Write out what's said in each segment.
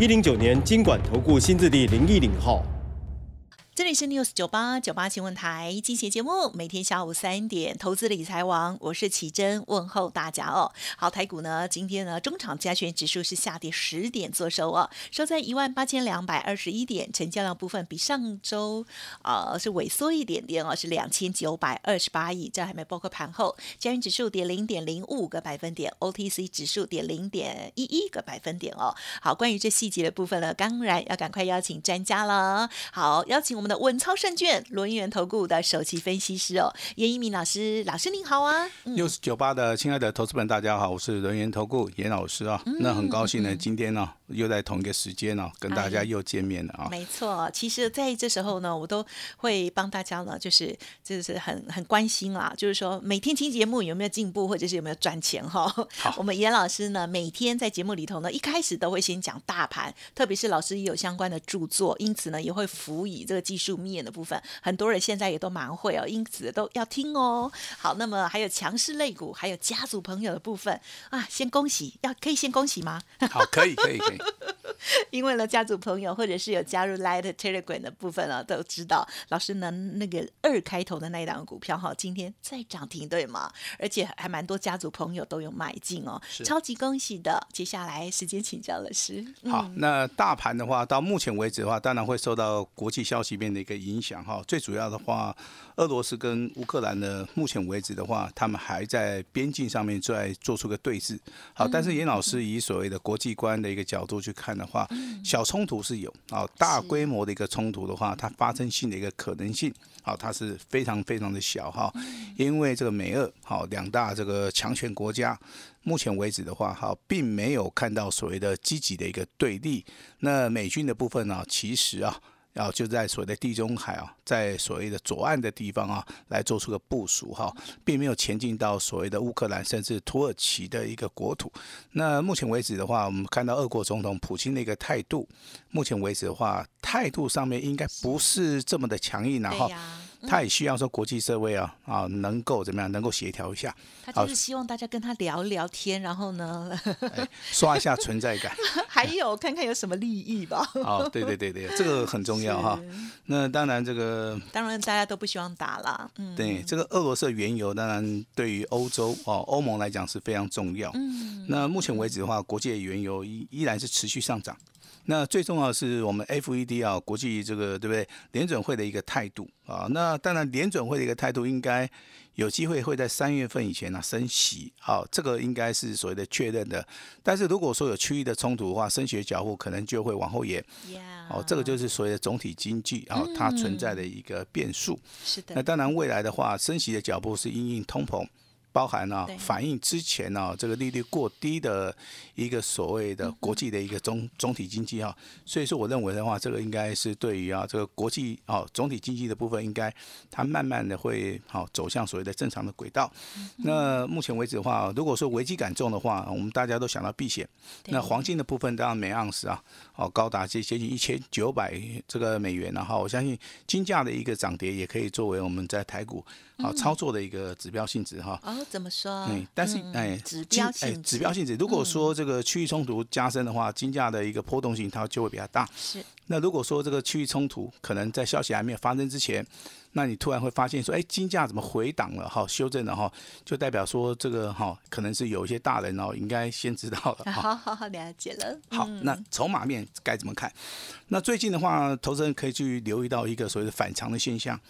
一零九年经管投顾新字第零一零号。这里是 News 九八九八新闻台，进行节目，每天下午三点，投资理财王，我是启珍，问候大家哦。好，台股呢，今天呢，中场加权指数是下跌十点做收哦，收在一万八千两百二十一点，成交量部分比上周呃是萎缩一点点哦，是两千九百二十八亿，这还没包括盘后，加权指数跌零点零五个百分点，OTC 指数跌零点一一个百分点哦。好，关于这细节的部分呢，当然要赶快邀请专家了。好，邀请我。我们的稳操胜券轮源投顾的首席分析师哦，严一鸣老师，老师您好啊！六十九八的亲爱的投资们，大家好，我是轮源投顾严老师啊。那很高兴呢，今天呢又在同一个时间呢跟大家又见面了啊。没错，其实在这时候呢，我都会帮大家呢，就是就是很很关心啊，就是说每天听节目有没有进步，或者是有没有赚钱哈。我们严老师呢，每天在节目里头呢，一开始都会先讲大盘，特别是老师也有相关的著作，因此呢也会辅以这个。技术面的部分，很多人现在也都蛮会哦，因此都要听哦。好，那么还有强势类股，还有家族朋友的部分啊，先恭喜，要可以先恭喜吗？好，可以，可以，可以。因为呢，家族朋友或者是有加入 Light Telegram 的部分呢，都知道老师呢那个二开头的那一档股票哈，今天在涨停对吗？而且还蛮多家族朋友都有买进哦，超级恭喜的。接下来时间请教老师。好，那大盘的话，到目前为止的话，当然会受到国际消息面的一个影响哈。最主要的话，俄罗斯跟乌克兰呢，目前为止的话，他们还在边境上面在做出个对峙。好，但是严老师以所谓的国际观的一个角度去看的话，小冲突是有啊，大规模的一个冲突的话，它发生性的一个可能性，好，它是非常非常的小哈。因为这个美俄好两大这个强权国家，目前为止的话，哈，并没有看到所谓的积极的一个对立。那美军的部分呢，其实啊。然后就在所谓的地中海啊，在所谓的左岸的地方啊，来做出个部署哈，并没有前进到所谓的乌克兰甚至土耳其的一个国土。那目前为止的话，我们看到俄国总统普京的一个态度，目前为止的话，态度上面应该不是这么的强硬，然后。他也需要说国际社会啊啊能够怎么样能够协调一下，他就是希望大家跟他聊聊天，然后呢刷一下存在感，还有看看有什么利益吧。哦，对对对对，这个很重要哈。那当然这个当然大家都不希望打了。嗯，对，这个俄罗斯原油当然对于欧洲哦欧盟来讲是非常重要。嗯，那目前为止的话，国际的原油依依然是持续上涨。那最重要的是我们 FED 啊，国际这个对不对？联准会的一个态度啊，那当然联准会的一个态度应该有机会会在三月份以前呢升息，好，这个应该是所谓的确认的。但是如果说有区域的冲突的话，升息脚步可能就会往后延。哦，这个就是所谓的总体经济啊，它存在的一个变数。是的。那当然未来的话，升息的脚步是因应通膨。包含呢，反映之前呢，这个利率过低的一个所谓的国际的一个总总体经济哈，所以说我认为的话，这个应该是对于啊这个国际啊总体经济的部分，应该它慢慢的会好走向所谓的正常的轨道。那目前为止的话，如果说危机感重的话，我们大家都想到避险。那黄金的部分当然每盎司啊，哦高达接接近一千九百这个美元然后我相信金价的一个涨跌也可以作为我们在台股。好操作的一个指标性质哈。哦，怎么说？嗯，但是哎，指标性指标性质。如果说这个区域冲突加深的话，金价的一个波动性它就会比较大。是。那如果说这个区域冲突可能在消息还没有发生之前，那你突然会发现说，哎，金价怎么回档了？哈，修正了哈，就代表说这个哈，可能是有一些大人哦，应该先知道了。好好好，了解了。好，那筹码面该怎么看？那最近的话，投资人可以去留意到一个所谓的反常的现象。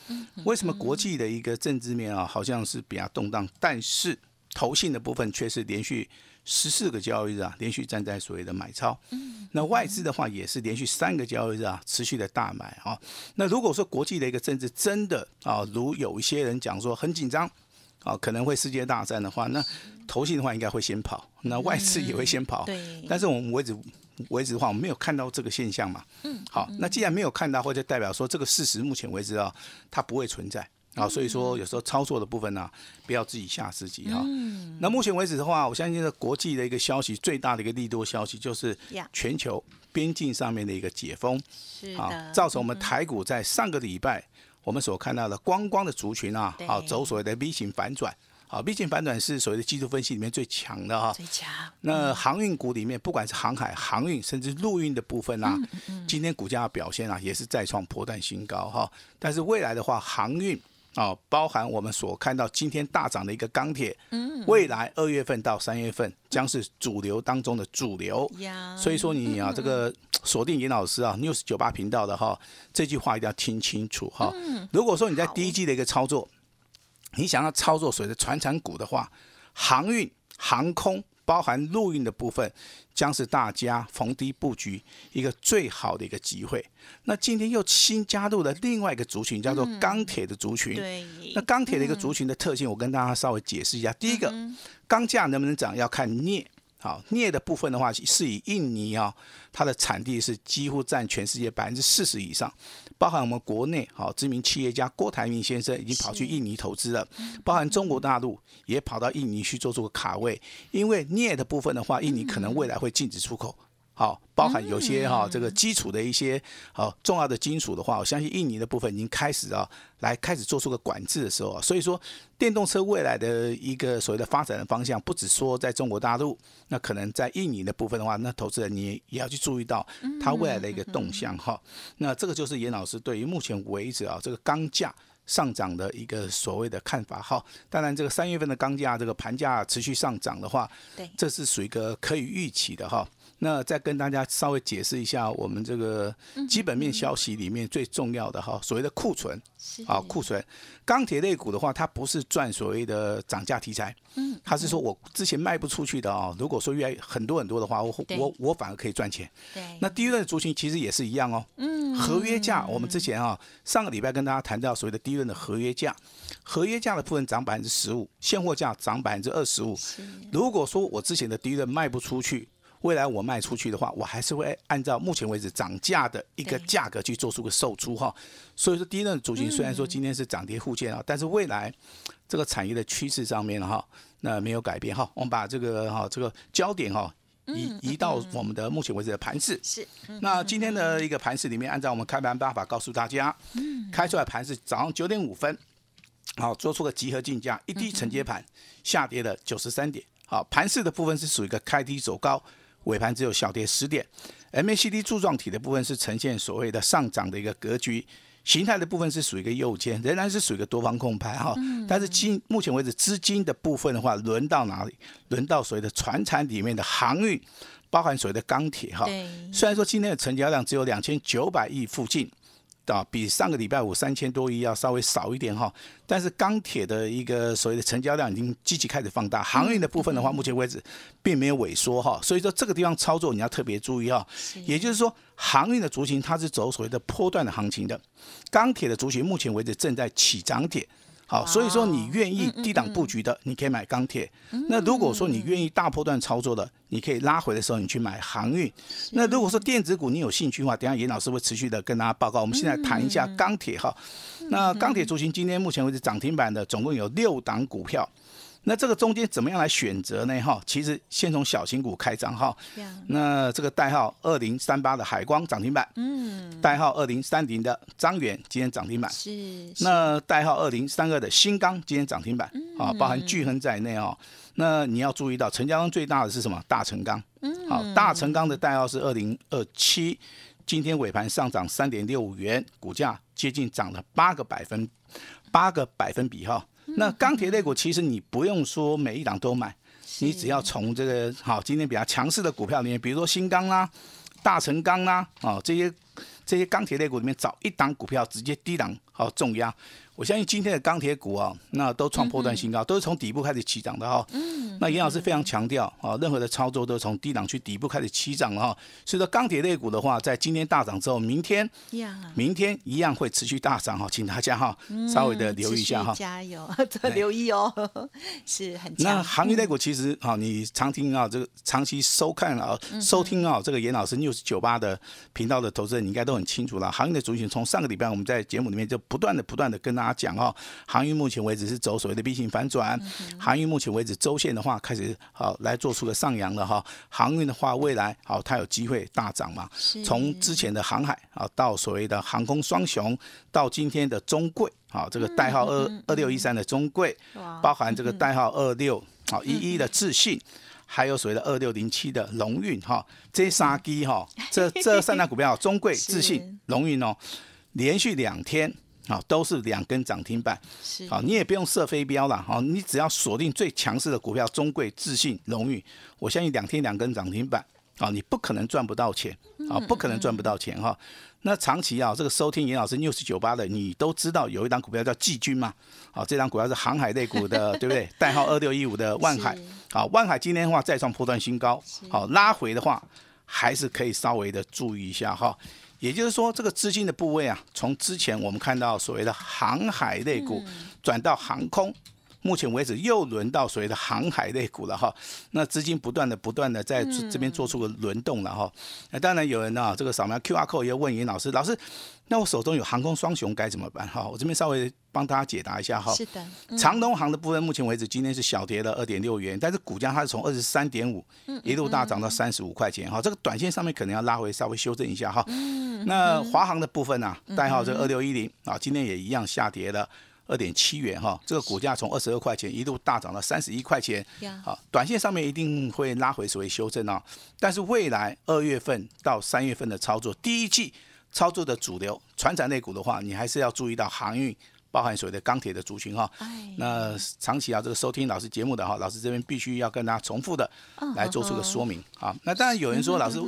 为什么国际的一个政治面啊，好像是比较动荡，但是投信的部分却是连续。十四个交易日啊，连续站在所谓的买超。嗯，那外资的话也是连续三个交易日啊，持续的大买啊。那如果说国际的一个政治真的啊，如有一些人讲说很紧张啊，可能会世界大战的话，那投信的话应该会先跑，那外资也会先跑。对。但是我们为止为止的话，我们没有看到这个现象嘛。嗯，好，那既然没有看到，或者代表说这个事实目前为止啊，它不会存在。啊，所以说有时候操作的部分呢，不要自己吓自己哈。那目前为止的话，我相信这国际的一个消息，最大的一个利多消息就是全球边境上面的一个解封，啊，造成我们台股在上个礼拜我们所看到的光光的族群啊，啊，走所谓的 V 型反转，啊，V 型反转是所谓的技术分析里面最强的哈。最强。那航运股里面，不管是航海、航运，甚至陆运的部分啊，今天股价表现啊，也是再创破断新高哈。但是未来的话，航运。哦，包含我们所看到今天大涨的一个钢铁，嗯，未来二月份到三月份将是主流当中的主流，所以说你啊，这个锁定严老师啊，news 九八频道的哈，这句话一定要听清楚哈。如果说你在第一季的一个操作，你想要操作所谓的传产股的话，航运、航空。包含陆运的部分，将是大家逢低布局一个最好的一个机会。那今天又新加入了另外一个族群，叫做钢铁的族群。对。那钢铁的一个族群的特性，我跟大家稍微解释一下。第一个，钢价能不能涨，要看镍。好，镍的部分的话，是以印尼啊，它的产地是几乎占全世界百分之四十以上，包含我们国内好知名企业家郭台铭先生已经跑去印尼投资了，包含中国大陆也跑到印尼去做这个卡位，因为镍的部分的话，印尼可能未来会禁止出口。好，包含有些哈这个基础的一些好重要的金属的话，我相信印尼的部分已经开始啊，来开始做出个管制的时候啊，所以说电动车未来的一个所谓的发展的方向，不只说在中国大陆，那可能在印尼的部分的话，那投资人你也要去注意到它未来的一个动向哈。那这个就是严老师对于目前为止啊这个钢价上涨的一个所谓的看法哈。当然，这个三月份的钢价这个盘价持续上涨的话，对，这是属于一个可以预期的哈。那再跟大家稍微解释一下，我们这个基本面消息里面最重要的哈，所谓的库存，啊库存，钢铁类股的话，它不是赚所谓的涨价题材，嗯，它是说我之前卖不出去的啊，如果说越来很多很多的话，我我我反而可以赚钱。对，那第一轮的族群其实也是一样哦，嗯，合约价，我们之前啊上个礼拜跟大家谈到所谓的第一轮的合约价，合约价的部分涨百分之十五，现货价涨百分之二十五。如果说我之前的第一轮卖不出去。未来我卖出去的话，我还是会按照目前为止涨价的一个价格去做出个售出哈。所以说，第一轮主型虽然说今天是涨跌互见啊，但是未来这个产业的趋势上面哈，那没有改变哈。我们把这个哈这个焦点哈移移到我们的目前为止的盘势。是。那今天的一个盘势里面，按照我们开盘办法告诉大家，开出来盘是早上九点五分，好做出个集合竞价，一低承接盘下跌了九十三点。好，盘势的部分是属于一个开低走高。尾盘只有小跌十点，MACD 柱状体的部分是呈现所谓的上涨的一个格局，形态的部分是属于一个右肩，仍然是属于一个多方控盘哈。但是今目前为止资金的部分的话，轮到哪里？轮到所谓的船产里面的航运，包含所谓的钢铁哈。虽然说今天的成交量只有两千九百亿附近。啊，比上个礼拜五三千多亿要稍微少一点哈，但是钢铁的一个所谓的成交量已经积极开始放大，航运的部分的话，目前为止并没有萎缩哈，所以说这个地方操作你要特别注意哈，也就是说航运的族群它是走所谓的波段的行情的，钢铁的族群目前为止正在起涨点。好，所以说你愿意低档布局的，你可以买钢铁。那如果说你愿意大波段操作的，你可以拉回的时候你去买航运。那如果说电子股你有兴趣的话，等下严老师会持续的跟大家报告。我们现在谈一下钢铁哈。那钢铁族群今天目前为止涨停板的总共有六档股票。那这个中间怎么样来选择呢？哈，其实先从小型股开张哈。那这个代号二零三八的海光涨停板，嗯，代号二零三零的张元今天涨停板，是。那代号二零三二的新钢今天涨停板，啊，包含巨恒在内哦。那你要注意到成交量最大的是什么？大成钢，嗯，好，大成钢的代号是二零二七，今天尾盘上涨三点六五元，股价接近涨了八个百分，八个百分比哈。那钢铁类股其实你不用说每一档都买，你只要从这个好今天比较强势的股票里面，比如说新钢啦、大成钢啦，哦这些这些钢铁类股里面找一档股票直接低档好重压。我相信今天的钢铁股啊，那都创破断新高，都是从底部开始起涨的哈。嗯。那严老师非常强调啊，任何的操作都从低档去底部开始起涨了哈。所以说钢铁类股的话，在今天大涨之后，明天明天一样会持续大涨哈，请大家哈稍微的留意一下哈。加油，留意哦，是很。那行业类股其实啊，你常听啊，这个长期收看啊、收听啊，这个严老师 news 九八的频道的投资人，你应该都很清楚了。行业的族群从上个礼拜我们在节目里面就不断的不断的跟大。家讲哦，航运目前为止是走所谓的 B 型反转，航运目前为止周线的话开始好来做出个上扬了哈。航运的话，未来好它有机会大涨嘛？从之前的航海啊，到所谓的航空双雄，到今天的中贵啊，这个代号二二六一三的中贵，包含这个代号二六好一一的自信，还有所谓的二六零七的龙运哈，这三基哈，这 这三大股票，中贵、自信、龙运哦，连续两天。好，都是两根涨停板。是，好，你也不用设飞镖了。好，你只要锁定最强势的股票，中贵、自信、荣誉。我相信两天两根涨停板，啊，你不可能赚不到钱，啊，不可能赚不到钱哈。那长期啊，这个收听严老师 news 九八的，你都知道有一档股票叫季军嘛？好，这档股票是航海类股的，对不对？代号二六一五的万海。好，万海今天的话再创破断新高。好，拉回的话还是可以稍微的注意一下哈。也就是说，这个资金的部位啊，从之前我们看到所谓的航海类股，转到航空，目前为止又轮到所谓的航海类股了哈。那资金不断的、不断的在这边做出个轮动了哈。那当然有人呢，这个扫描 Q R code 要问尹老师，老师。那我手中有航空双雄该怎么办？哈，我这边稍微帮大家解答一下哈。是的，长东航的部分，目前为止今天是小跌了二点六元，但是股价它是从二十三点五一路大涨到三十五块钱哈。这个短线上面可能要拉回稍微修正一下哈。那华航的部分呢，代号这二六一零啊，今天也一样下跌了二点七元哈。这个股价从二十二块钱一路大涨到三十一块钱。好，短线上面一定会拉回所谓修正啊。但是未来二月份到三月份的操作，第一季。操作的主流船产类股的话，你还是要注意到航运，包含所谓的钢铁的族群哈。那长期啊，这个收听老师节目的哈，老师这边必须要跟大家重复的来做出个说明啊。那当然有人说，老师，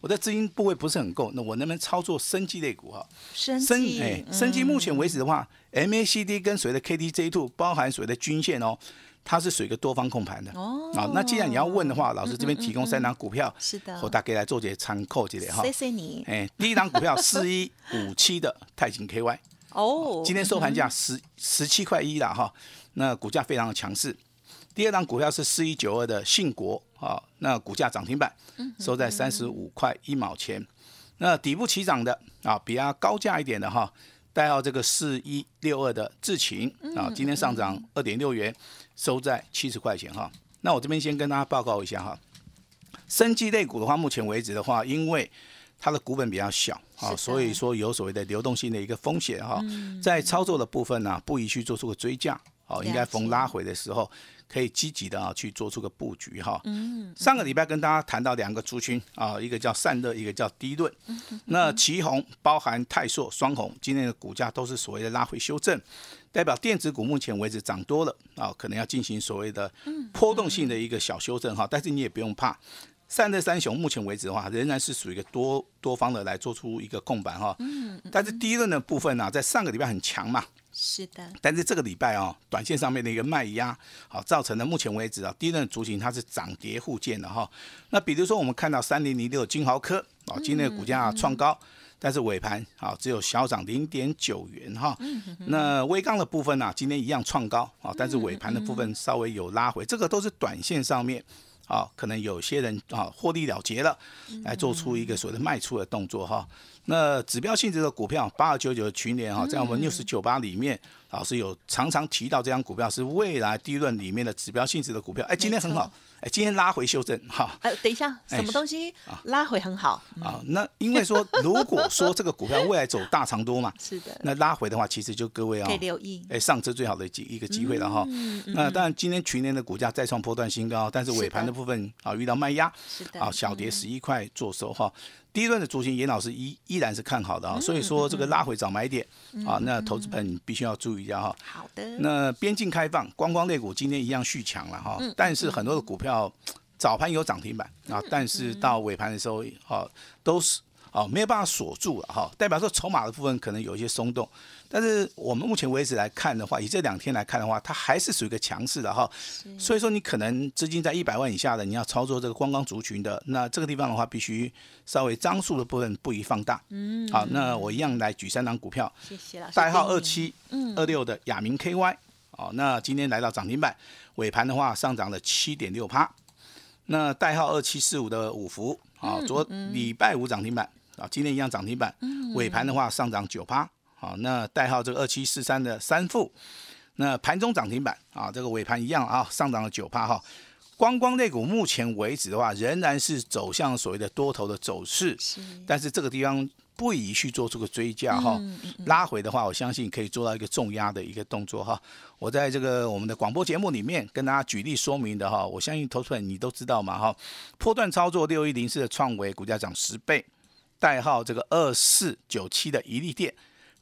我的资金部位不是很够，那我能不能操作生机类股哈？生哎，生机目前为止的话，MACD 跟所谓的 KDJ Two 包含所谓的均线哦。它是属于一个多方控盘的哦。啊，那既然你要问的话，老师这边提供三档股票，是的，我大概来做些参考这类哈。谢谢你。哎，第一档股票四一五七的泰景 KY 哦，今天收盘价十十七块一了哈，那股价非常的强势。第二档股票是四一九二的信国啊，那股价涨停板，收在三十五块一毛钱。那底部起涨的啊，比较高价一点的哈。代号这个四一六二的智勤啊，今天上涨二点六元，收在七十块钱哈。那我这边先跟大家报告一下哈，生技类股的话，目前为止的话，因为它的股本比较小啊，所以说有所谓的流动性的一个风险哈，在操作的部分呢，不宜去做出个追加好，应该逢拉回的时候。可以积极的啊去做出个布局哈。嗯。上个礼拜跟大家谈到两个族群啊，一个叫散热，一个叫低论。嗯。那旗红包含泰硕、双红，今天的股价都是所谓的拉回修正，代表电子股目前为止涨多了啊，可能要进行所谓的波动性的一个小修正哈。但是你也不用怕，散热三雄目前为止的话，仍然是属于一个多多方的来做出一个控板哈。嗯。但是低论的部分呢，在上个礼拜很强嘛。是的，但是这个礼拜哦，短线上面的一个卖压，好造成的目前为止啊，第一轮族群它是涨跌互见的哈。那比如说我们看到三零零六金豪科啊，今天的股价创高，但是尾盘啊只有小涨零点九元哈。那微钢的部分呢，今天一样创高啊，但是尾盘的部分稍微有拉回，这个都是短线上面。啊，可能有些人啊获利了结了，来做出一个所谓的卖出的动作哈。那指标性质的股票八二九九的群联哈，在我们六十九八里面，老师有常常提到这张股票是未来低润里面的指标性质的股票。哎，今天很好。哎，今天拉回修正哈。呃，等一下，什么东西拉回很好啊？那因为说，如果说这个股票未来走大长多嘛，是的。那拉回的话，其实就各位啊，可以留意。哎，上车最好的机一个机会了哈。嗯那当然，今天群联的股价再创波段新高，但是尾盘的部分啊遇到卖压，是的。啊，小跌十一块做收哈。第一轮的主型严老师依依然是看好的啊，所以说这个拉回早买点啊，那投资朋友必须要注意一下哈。好的。那边境开放，观光类股今天一样续强了哈，但是很多的股票。早盘有涨停板啊，但是到尾盘的时候，啊，都是哦，没有办法锁住了哈，代表说筹码的部分可能有一些松动。但是我们目前为止来看的话，以这两天来看的话，它还是属于一个强势的哈。所以说你可能资金在一百万以下的，你要操作这个观光族群的，那这个地方的话，必须稍微张数的部分不宜放大。嗯，好，那我一样来举三档股票，谢谢老师。代号二七二六的亚明 KY，哦，那今天来到涨停板，尾盘的话上涨了七点六趴。那代号二七四五的五福，啊，昨礼拜五涨停板，啊，今天一样涨停板，尾盘的话上涨九趴。好，那代号这个二七四三的三富，那盘中涨停板啊，这个尾盘一样啊，上涨了九趴哈。光光类股目前为止的话，仍然是走向所谓的多头的走势，但是这个地方不宜去做出个追加哈，拉回的话，我相信可以做到一个重压的一个动作哈。我在这个我们的广播节目里面跟大家举例说明的哈，我相信投资人你都知道嘛哈。波段操作六一零四的创维股价涨十倍，代号这个二四九七的一利电。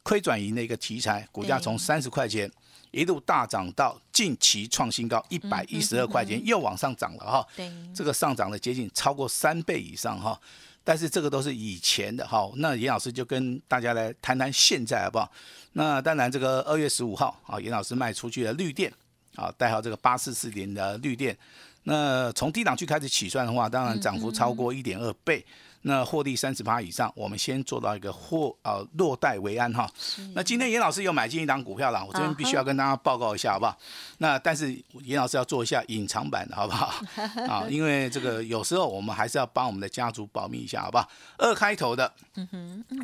亏转盈的一个题材，股价从三十块钱一路大涨到近期创新高一百一十二块钱，又往上涨了哈。对，这个上涨了接近超过三倍以上哈。但是这个都是以前的哈。那严老师就跟大家来谈谈现在好不好？那当然，这个二月十五号啊，严老师卖出去的绿电啊，代号这个八四四零的绿电，那从低档区开始起算的话，当然涨幅超过一点二倍。那获利三十趴以上，我们先做到一个获呃落袋为安哈。那今天严老师又买进一档股票了，我这边必须要跟大家报告一下，好不好？那但是严老师要做一下隐藏版的好不好？啊，因为这个有时候我们还是要帮我们的家族保密一下，好不好？二开头的，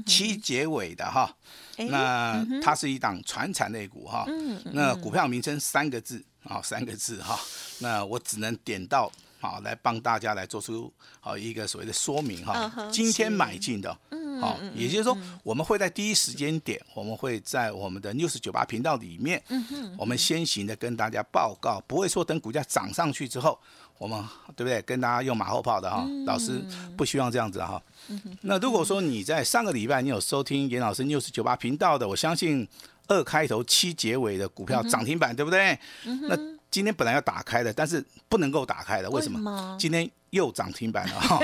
七结尾的哈。那它是一档传产类股哈。那股票名称三个字啊，三个字哈。那我只能点到。好，来帮大家来做出好一个所谓的说明哈。今天买进的，好，也就是说，我们会在第一时间点，我们会在我们的 news 九八频道里面，我们先行的跟大家报告，不会说等股价涨上去之后，我们对不对？跟大家用马后炮的哈。老师不希望这样子哈。那如果说你在上个礼拜你有收听严老师 news 九八频道的，我相信二开头七结尾的股票涨停板，对不对？那今天本来要打开的，但是不能够打开的，为什么？今天。又涨停板了 哈，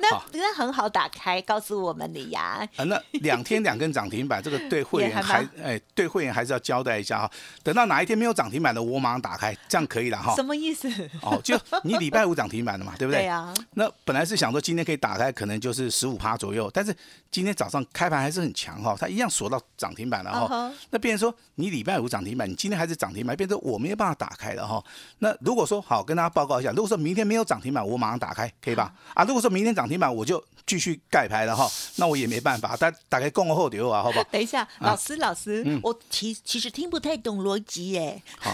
那那很好打开，告诉我们你呀。啊，那两天两根涨停板，这个对会员还哎，对会员还是要交代一下哈。等到哪一天没有涨停板的，我马上打开，这样可以了哈。什么意思？哦，就你礼拜五涨停板的嘛，对不对？对呀。那本来是想说今天可以打开，可能就是十五趴左右，但是今天早上开盘还是很强哈，它一样锁到涨停板了哈。那变成说你礼拜五涨停板，你今天还是涨停板，变成我没有办法打开了哈。那如果说好，跟大家报告一下，如果说明天没有涨停板，我马上打开，可以吧？啊，如果说明天涨停板，我就继续盖牌了哈，那我也没办法，大打开供后流啊，好不好？等一下，老师，老师，我其其实听不太懂逻辑耶。好，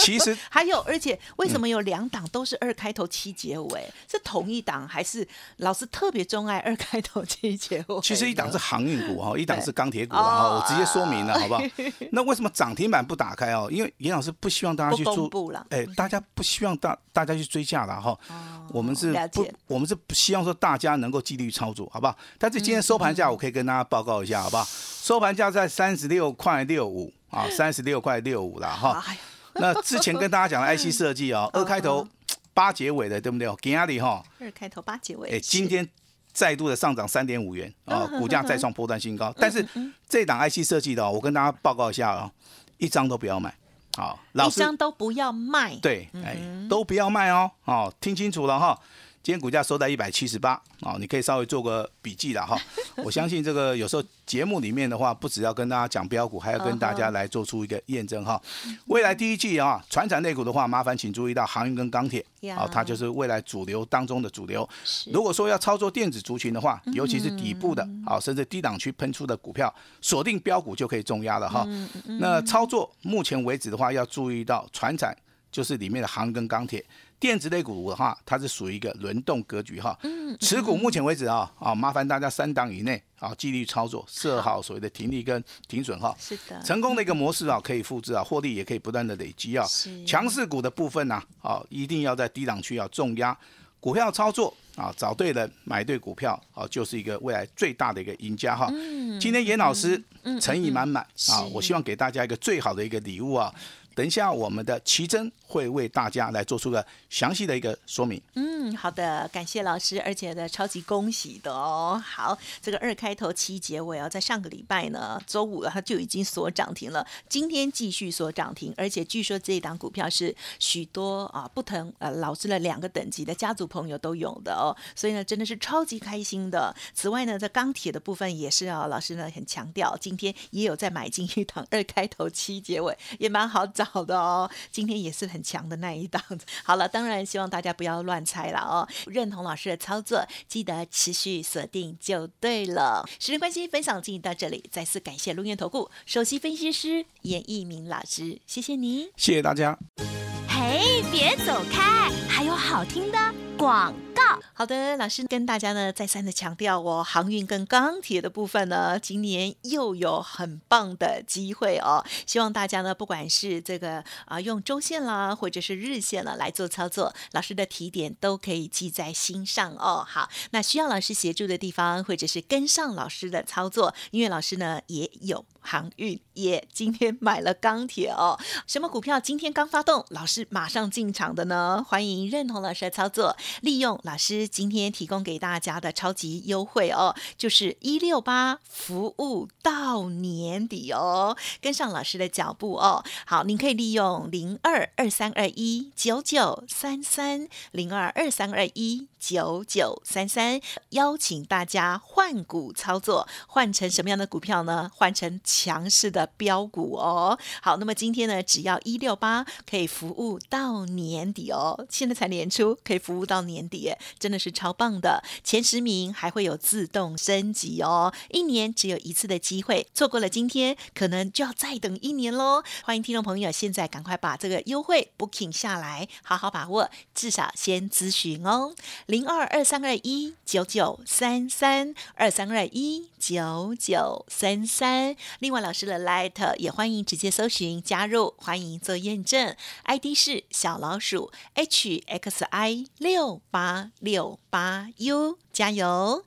其实 还有，而且为什么有两档都是二开头七结尾？是同一档还是老师特别钟爱二开头七结尾？其实一档是航运股哈，一档是钢铁股哈，我直接说明了，好不好？那为什么涨停板不打开哦？因为严老师不希望大家去做，哎，大家不希望大大家去追价了哈。我们是不，我们是。希望说大家能够纪律操作，好不好？但是今天收盘价，我可以跟大家报告一下，好不好？收盘价在三十六块六五啊，三十六块六五了哈。那之前跟大家讲的 IC 设计哦，二开头八结尾的，对不对？给压力哈。二开头八结尾。哎，今天再度的上涨三点五元啊，股价再创波段新高。但是这档 IC 设计的，我跟大家报告一下啊，一张都不要买，好，一张都不要卖。对，哎，都不要卖哦，哦，听清楚了哈。今天股价收在一百七十八啊，你可以稍微做个笔记了哈。我相信这个有时候节目里面的话，不只要跟大家讲标股，还要跟大家来做出一个验证哈。未来第一季啊，船产类股的话，麻烦请注意到航运跟钢铁啊，它就是未来主流当中的主流。如果说要操作电子族群的话，尤其是底部的啊，甚至低档区喷出的股票，锁定标股就可以重压了哈。那操作目前为止的话，要注意到船产就是里面的航跟钢铁。电子类股的话，它是属于一个轮动格局哈。嗯。持股目前为止啊，啊，麻烦大家三档以内啊，纪律操作，设好所谓的停利跟停损哈。是的。成功的一个模式啊，可以复制啊，获利也可以不断的累积啊。是。强势股的部分呢，啊，一定要在低档区要重压。股票操作啊，找对人，买对股票啊，就是一个未来最大的一个赢家哈。嗯。今天严老师诚意满满啊，我希望给大家一个最好的一个礼物啊。等一下，我们的奇珍会为大家来做出个详细的一个说明。嗯，好的，感谢老师，而且呢，超级恭喜的哦。好，这个二开头七结尾哦，在上个礼拜呢，周五它就已经锁涨停了，今天继续锁涨停，而且据说这一档股票是许多啊不同呃老师的两个等级的家族朋友都有的哦，所以呢，真的是超级开心的。此外呢，在钢铁的部分也是啊，老师呢很强调，今天也有在买进一档二开头七结尾，也蛮好找的哦。今天也是很强的那一档。好了，当然希望大家不要乱猜了哦，认同老师的操作，记得持续锁定就对了。时间关系，分享进行到这里，再次感谢龙源投顾首席分析师严一鸣老师，谢谢你。谢谢大家。嘿，别走开，还有好听的广告。好的，老师跟大家呢再三的强调哦，航运跟钢铁的部分呢，今年又有很棒的机会哦。希望大家呢，不管是这个啊用周线啦，或者是日线了来做操作，老师的提点都可以记在心上哦。好，那需要老师协助的地方，或者是跟上老师的操作，因为老师呢也有航运，也今天买了钢铁哦。什么股票今天刚发动，老师马上进场的呢？欢迎认同老师的操作，利用老师今天提供给大家的超级优惠哦，就是一六八服务到年底哦，跟上老师的脚步哦。好，您可以利用零二二三二一九九三三零二二三二一九九三三，邀请大家换股操作，换成什么样的股票呢？换成强势的标股哦。好，那么今天呢，只要一六八可以服务到年底哦，现在才年初，可以服务到年底，真的是超棒的。前十名还会有自动升级哦，一年只有一次的机会，错过了今天，可能就要再等一年喽。欢迎听众朋友，现在赶快把这个优惠 booking 下来，好好把握，至少先咨询哦，零二二三二一九九三三二三二一九九三三。另外，老师的 Light 也欢迎直接搜寻加入，欢迎做验证，ID 是小老鼠 HXI 六八六八 U，加油！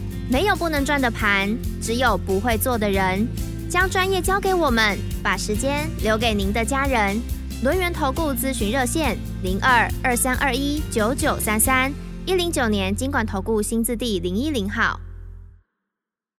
没有不能赚的盘，只有不会做的人。将专业交给我们，把时间留给您的家人。轮源投顾咨询热线：零二二三二一九九三三一零九年经管投顾新字第零一零号。